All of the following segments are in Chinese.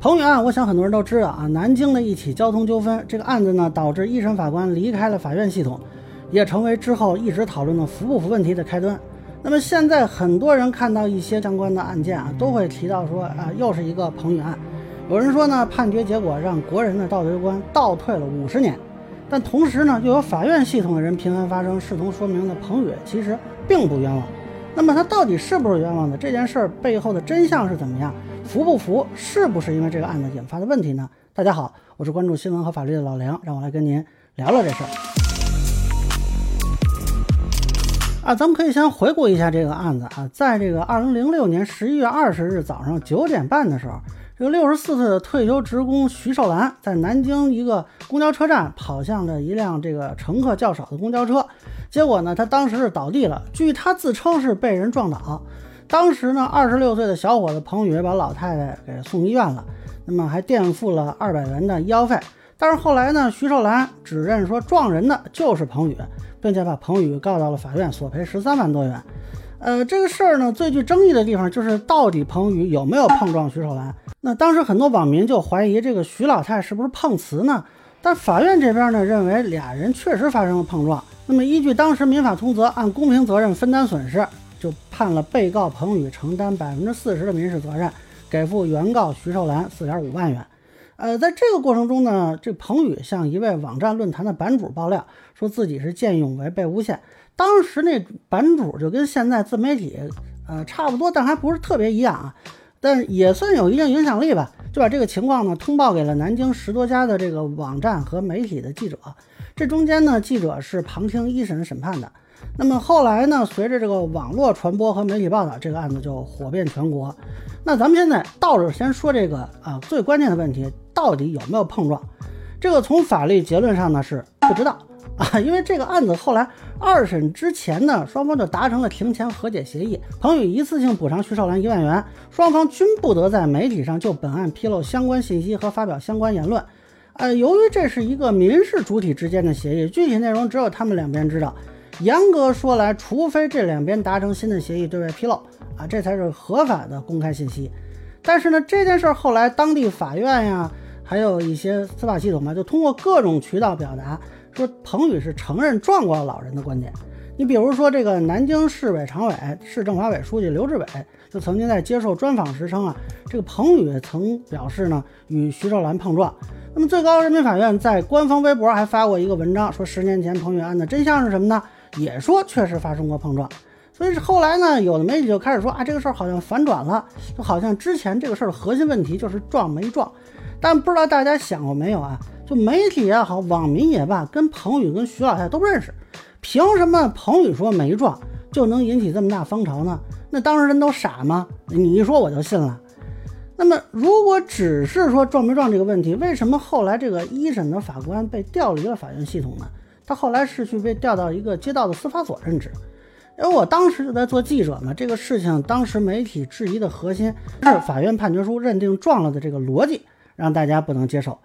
彭宇案，我想很多人都知道啊，南京的一起交通纠纷，这个案子呢导致一审法官离开了法院系统，也成为之后一直讨论的服不服问题的开端。那么现在很多人看到一些相关的案件啊，都会提到说啊，又是一个彭宇案。有人说呢，判决结果让国人的道德观倒退了五十年，但同时呢，又有法院系统的人频繁发声，试图说明呢，彭宇其实并不冤枉。那么他到底是不是冤枉的？这件事儿背后的真相是怎么样？服不服？是不是因为这个案子引发的问题呢？大家好，我是关注新闻和法律的老梁，让我来跟您聊聊这事儿。啊，咱们可以先回顾一下这个案子啊，在这个二零零六年十一月二十日早上九点半的时候，这个六十四岁的退休职工徐寿兰在南京一个公交车站跑向了一辆这个乘客较少的公交车，结果呢，他当时是倒地了，据他自称是被人撞倒。当时呢，二十六岁的小伙子彭宇把老太太给送医院了，那么还垫付了二百元的医药费。但是后来呢，徐寿兰指认说撞人的就是彭宇，并且把彭宇告到了法院，索赔十三万多元。呃，这个事儿呢，最具争议的地方就是到底彭宇有没有碰撞徐寿兰？那当时很多网民就怀疑这个徐老太是不是碰瓷呢？但法院这边呢认为俩人确实发生了碰撞。那么依据当时民法通则，按公平责任分担损失。就判了被告彭宇承担百分之四十的民事责任，给付原告徐寿兰四点五万元。呃，在这个过程中呢，这彭宇向一位网站论坛的版主爆料，说自己是见义勇为被诬陷。当时那版主就跟现在自媒体呃差不多，但还不是特别一样啊，但也算有一定影响力吧。就把这个情况呢通报给了南京十多家的这个网站和媒体的记者。这中间呢，记者是旁听一审审判的。那么后来呢？随着这个网络传播和媒体报道，这个案子就火遍全国。那咱们现在倒着先说这个啊，最关键的问题，到底有没有碰撞？这个从法律结论上呢是不知道啊，因为这个案子后来二审之前呢，双方就达成了庭前和解协议，彭宇一次性补偿徐少兰一万元，双方均不得在媒体上就本案披露相关信息和发表相关言论。呃，由于这是一个民事主体之间的协议，具体内容只有他们两边知道。严格说来，除非这两边达成新的协议对外披露啊，这才是合法的公开信息。但是呢，这件事儿后来当地法院呀，还有一些司法系统嘛，就通过各种渠道表达说，彭宇是承认撞过老人的观点。你比如说，这个南京市委常委、市政法委书记刘志伟就曾经在接受专访时称啊，这个彭宇曾表示呢，与徐寿兰碰撞。那么最高人民法院在官方微博还发过一个文章，说十年前彭宇案的真相是什么呢？也说确实发生过碰撞，所以后来呢，有的媒体就开始说啊，这个事儿好像反转了，就好像之前这个事儿的核心问题就是撞没撞。但不知道大家想过没有啊？就媒体也好，网民也罢，跟彭宇跟徐老太都认识，凭什么彭宇说没撞就能引起这么大风潮呢？那当事人都傻吗？你一说我就信了。那么如果只是说撞没撞这个问题，为什么后来这个一审的法官被调离了法院系统呢？他后来是去被调到一个街道的司法所任职，因为我当时就在做记者嘛。这个事情当时媒体质疑的核心是法院判决书认定撞了的这个逻辑，让大家不能接受。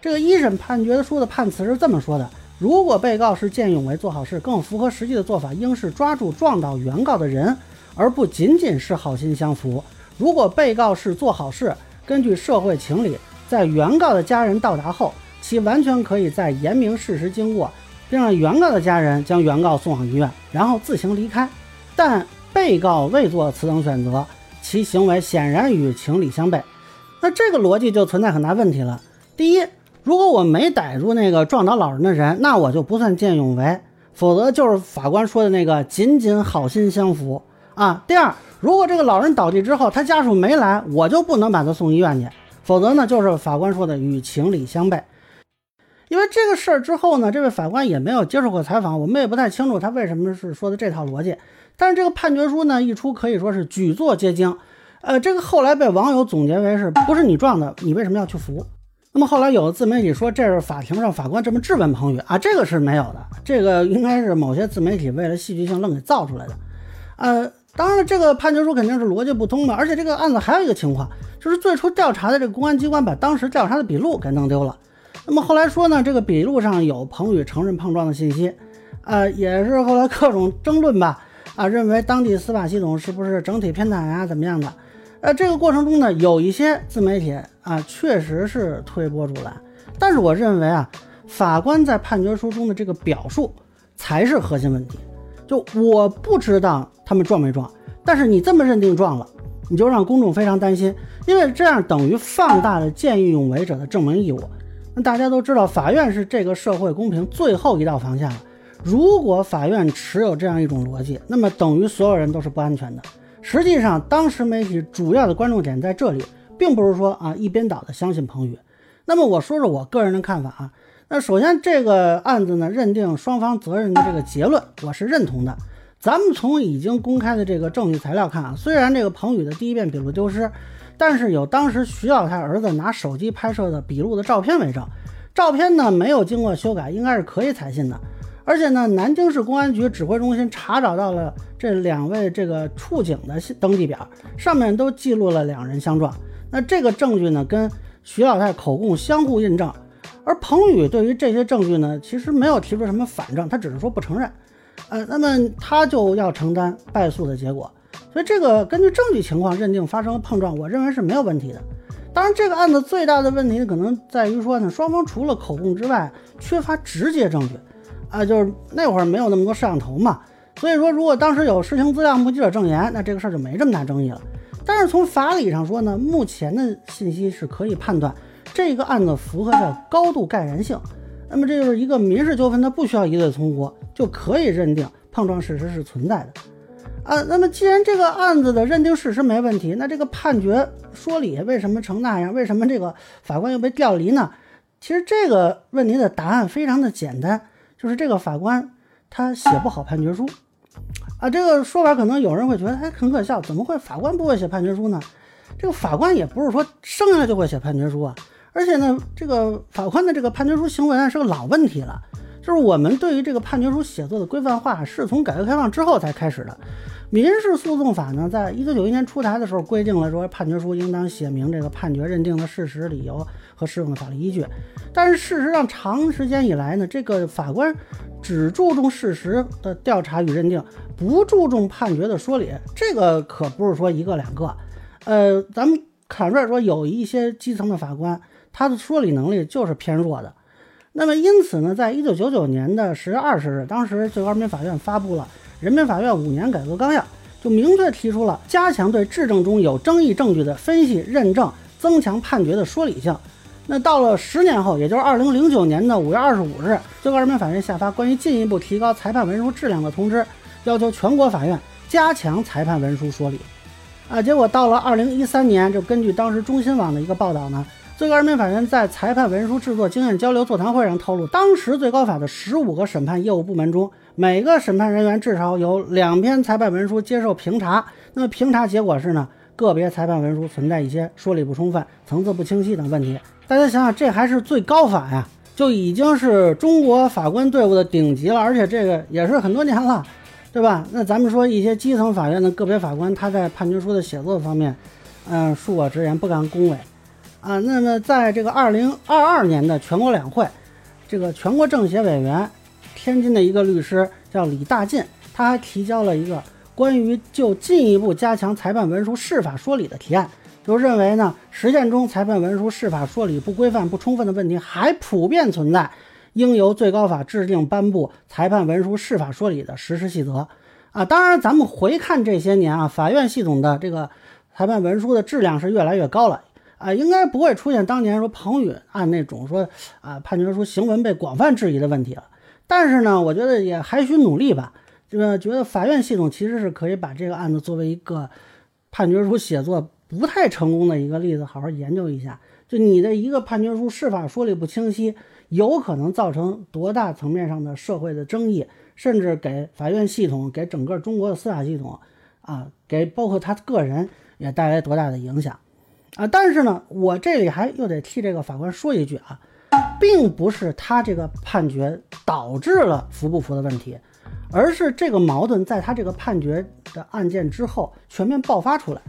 这个一审判决书的判词是这么说的：如果被告是见义勇为做好事，更符合实际的做法应是抓住撞倒原告的人，而不仅仅是好心相扶。如果被告是做好事，根据社会情理，在原告的家人到达后，其完全可以在言明事实经过。并让原告的家人将原告送往医院，然后自行离开。但被告未做此等选择，其行为显然与情理相悖。那这个逻辑就存在很大问题了。第一，如果我没逮住那个撞倒老人的人，那我就不算见义勇为，否则就是法官说的那个仅仅好心相扶啊。第二，如果这个老人倒地之后，他家属没来，我就不能把他送医院去，否则呢，就是法官说的与情理相悖。因为这个事儿之后呢，这位法官也没有接受过采访，我们也不太清楚他为什么是说的这套逻辑。但是这个判决书呢一出，可以说是举座皆惊。呃，这个后来被网友总结为是不是你撞的，你为什么要去扶？那么后来有自媒体说这是法庭上法官这么质问彭宇啊，这个是没有的，这个应该是某些自媒体为了戏剧性愣给造出来的。呃，当然了，这个判决书肯定是逻辑不通的，而且这个案子还有一个情况，就是最初调查的这个公安机关把当时调查的笔录给弄丢了。那么后来说呢，这个笔录上有彭宇承认碰撞的信息，呃，也是后来各种争论吧，啊，认为当地司法系统是不是整体偏袒呀，怎么样的？呃，这个过程中呢，有一些自媒体啊，确实是推波助澜，但是我认为啊，法官在判决书中的这个表述才是核心问题。就我不知道他们撞没撞，但是你这么认定撞了，你就让公众非常担心，因为这样等于放大了见义勇为者的证明义务。那大家都知道，法院是这个社会公平最后一道防线了。如果法院持有这样一种逻辑，那么等于所有人都是不安全的。实际上，当时媒体主要的关注点在这里，并不是说啊一边倒的相信彭宇。那么我说说我个人的看法啊。那首先这个案子呢，认定双方责任的这个结论，我是认同的。咱们从已经公开的这个证据材料看啊，虽然这个彭宇的第一遍笔录丢失，但是有当时徐小泰儿子拿手机拍摄的笔录的照片为证，照片呢没有经过修改，应该是可以采信的。而且呢，南京市公安局指挥中心查找到了这两位这个处警的登记表，上面都记录了两人相撞。那这个证据呢，跟徐老太口供相互印证。而彭宇对于这些证据呢，其实没有提出什么反证，他只是说不承认。呃，那么他就要承担败诉的结果。所以这个根据证据情况认定发生了碰撞，我认为是没有问题的。当然，这个案子最大的问题可能在于说呢，双方除了口供之外，缺乏直接证据。啊，就是那会儿没有那么多摄像头嘛，所以说如果当时有视听资料、目击者证言，那这个事儿就没这么大争议了。但是从法理上说呢，目前的信息是可以判断这个案子符合着高度盖然性，那么这就是一个民事纠纷，它不需要一罪从无，就可以认定碰撞事实是存在的。啊，那么既然这个案子的认定事实没问题，那这个判决说理为什么成那样？为什么这个法官又被调离呢？其实这个问题的答案非常的简单。就是这个法官他写不好判决书啊，这个说法可能有人会觉得哎很可笑，怎么会法官不会写判决书呢？这个法官也不是说生下来就会写判决书啊，而且呢，这个法官的这个判决书行为是个老问题了，就是我们对于这个判决书写作的规范化是从改革开放之后才开始的。民事诉讼法呢，在一九九一年出台的时候规定了说判决书应当写明这个判决认定的事实、理由和适用的法律依据。但是事实上，长时间以来呢，这个法官只注重事实的调查与认定，不注重判决的说理。这个可不是说一个两个。呃，咱们坦率说，有一些基层的法官，他的说理能力就是偏弱的。那么因此呢，在一九九九年的十月二十日，当时最高人民法院发布了。人民法院五年改革纲要就明确提出了加强对质证中有争议证据的分析认证，增强判决的说理性。那到了十年后，也就是二零零九年的五月二十五日，最高人民法院下发关于进一步提高裁判文书质量的通知，要求全国法院加强裁判文书说理。啊，结果到了二零一三年，就根据当时中新网的一个报道呢。最高人民法院在裁判文书制作经验交流座谈会上透露，当时最高法的十五个审判业务部门中，每个审判人员至少有两篇裁判文书接受评查。那么评查结果是呢，个别裁判文书存在一些说理不充分、层次不清晰等问题。大家想想，这还是最高法呀，就已经是中国法官队伍的顶级了，而且这个也是很多年了，对吧？那咱们说一些基层法院的个别法官，他在判决书的写作方面，嗯，恕我直言，不敢恭维。啊，那么在这个二零二二年的全国两会，这个全国政协委员，天津的一个律师叫李大进，他还提交了一个关于就进一步加强裁判文书释法说理的提案，就认为呢，实践中裁判文书释法说理不规范、不充分的问题还普遍存在，应由最高法制定颁布裁判文书释法说理的实施细则。啊，当然咱们回看这些年啊，法院系统的这个裁判文书的质量是越来越高了。啊，应该不会出现当年说彭宇案那种说啊判决书行文被广泛质疑的问题了。但是呢，我觉得也还需努力吧。这个觉得法院系统其实是可以把这个案子作为一个判决书写作不太成功的一个例子，好好研究一下。就你的一个判决书释法说理不清晰，有可能造成多大层面上的社会的争议，甚至给法院系统、给整个中国的司法系统啊，给包括他个人也带来多大的影响。啊，但是呢，我这里还又得替这个法官说一句啊，并不是他这个判决导致了服不服的问题，而是这个矛盾在他这个判决的案件之后全面爆发出来。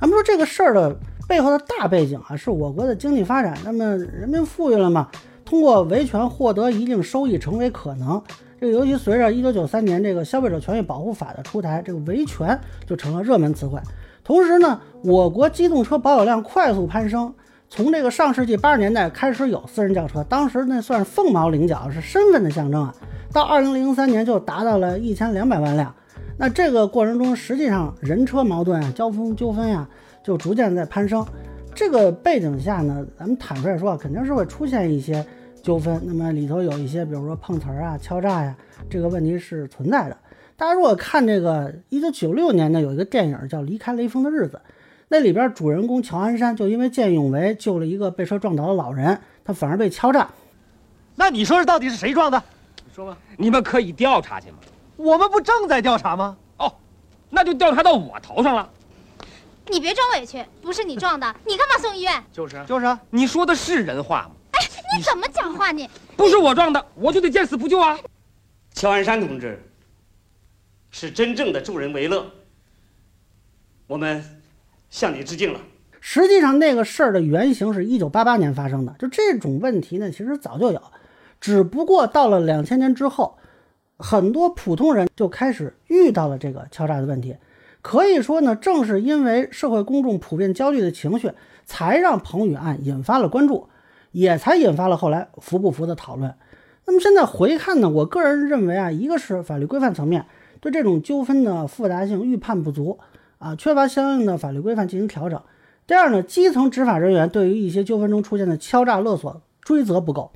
咱们说这个事儿的背后的大背景啊，是我国的经济发展，那么人民富裕了嘛，通过维权获得一定收益成为可能。这个尤其随着一九九三年这个消费者权益保护法的出台，这个维权就成了热门词汇。同时呢，我国机动车保有量快速攀升，从这个上世纪八十年代开始有私人轿车，当时那算是凤毛麟角，是身份的象征啊。到二零零三年就达到了一千两百万辆。那这个过程中，实际上人车矛盾啊、交通纠纷呀，就逐渐在攀升。这个背景下呢，咱们坦率说，肯定是会出现一些纠纷。那么里头有一些，比如说碰瓷儿啊、敲诈呀，这个问题是存在的。大家如果看这个一九九六年呢，有一个电影叫《离开雷锋的日子》，那里边主人公乔安山就因为见义勇为救了一个被车撞倒的老人，他反而被敲诈。那你说这到底是谁撞的？你说吧，你们可以调查去吗？我们不正在调查吗？哦，那就调查到我头上了。你别装委屈，不是你撞的，你干嘛送医院？就是就是啊，你说的是人话吗？哎，你怎么讲话你？不是我撞的，我就得见死不救啊！乔安山同志是真正的助人为乐，我们向你致敬了。实际上，那个事儿的原型是一九八八年发生的，就这种问题呢，其实早就有，只不过到了两千年之后，很多普通人就开始遇到了这个敲诈的问题。可以说呢，正是因为社会公众普遍焦虑的情绪，才让彭宇案引发了关注，也才引发了后来服不服的讨论。那么现在回看呢，我个人认为啊，一个是法律规范层面对这种纠纷的复杂性预判不足啊，缺乏相应的法律规范进行调整。第二呢，基层执法人员对于一些纠纷中出现的敲诈勒索追责不够，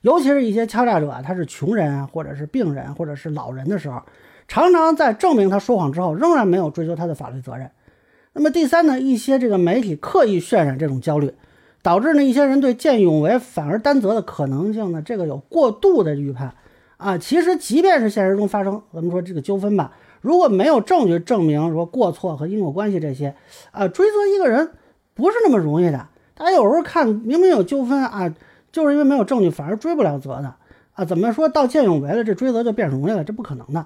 尤其是一些敲诈者啊，他是穷人啊，或者是病人，或者是老人的时候，常常在证明他说谎之后，仍然没有追究他的法律责任。那么第三呢，一些这个媒体刻意渲染这种焦虑，导致呢一些人对见义勇为反而担责的可能性呢，这个有过度的预判啊。其实即便是现实中发生，咱们说这个纠纷吧，如果没有证据证明说过错和因果关系这些，啊，追责一个人。不是那么容易的。大家有时候看，明明有纠纷啊，就是因为没有证据，反而追不了责的啊。怎么说到见义勇为了，这追责就变容易了？这不可能的。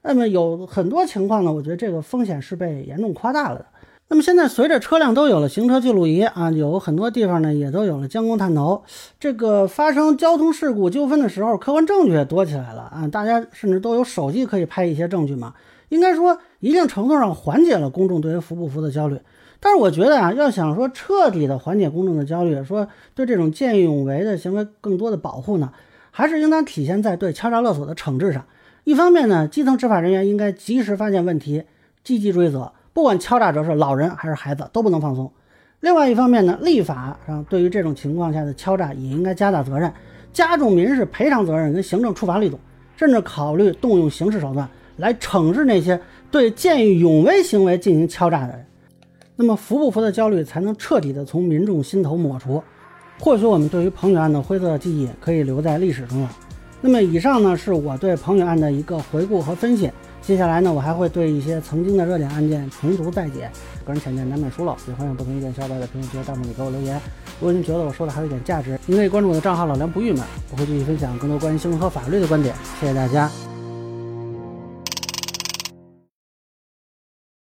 那么有很多情况呢，我觉得这个风险是被严重夸大了的。那么现在随着车辆都有了行车记录仪啊，有很多地方呢也都有了监控探头，这个发生交通事故纠纷的时候，客观证据也多起来了啊。大家甚至都有手机可以拍一些证据嘛。应该说，一定程度上缓解了公众对于服不服的焦虑。但是我觉得啊，要想说彻底的缓解公众的焦虑，说对这种见义勇为的行为更多的保护呢，还是应当体现在对敲诈勒索的惩治上。一方面呢，基层执法人员应该及时发现问题，积极追责，不管敲诈者是老人还是孩子，都不能放松。另外一方面呢，立法上对于这种情况下的敲诈也应该加大责任，加重民事赔偿责任跟行政处罚力度，甚至考虑动用刑事手段来惩治那些对见义勇为行为进行敲诈的人。那么服不服的焦虑才能彻底的从民众心头抹除。或许我们对于彭宇案的灰色记忆可以留在历史中了。那么以上呢是我对彭宇案的一个回顾和分析。接下来呢，我还会对一些曾经的热点案件重读再解。个人浅见难免疏漏，也欢迎不同意见小伙伴在评论区和弹幕里给我留言。如果您觉得我说的还有一点价值，您可以关注我的账号老梁不郁闷，我会继续分享更多关于新闻和法律的观点。谢谢大家。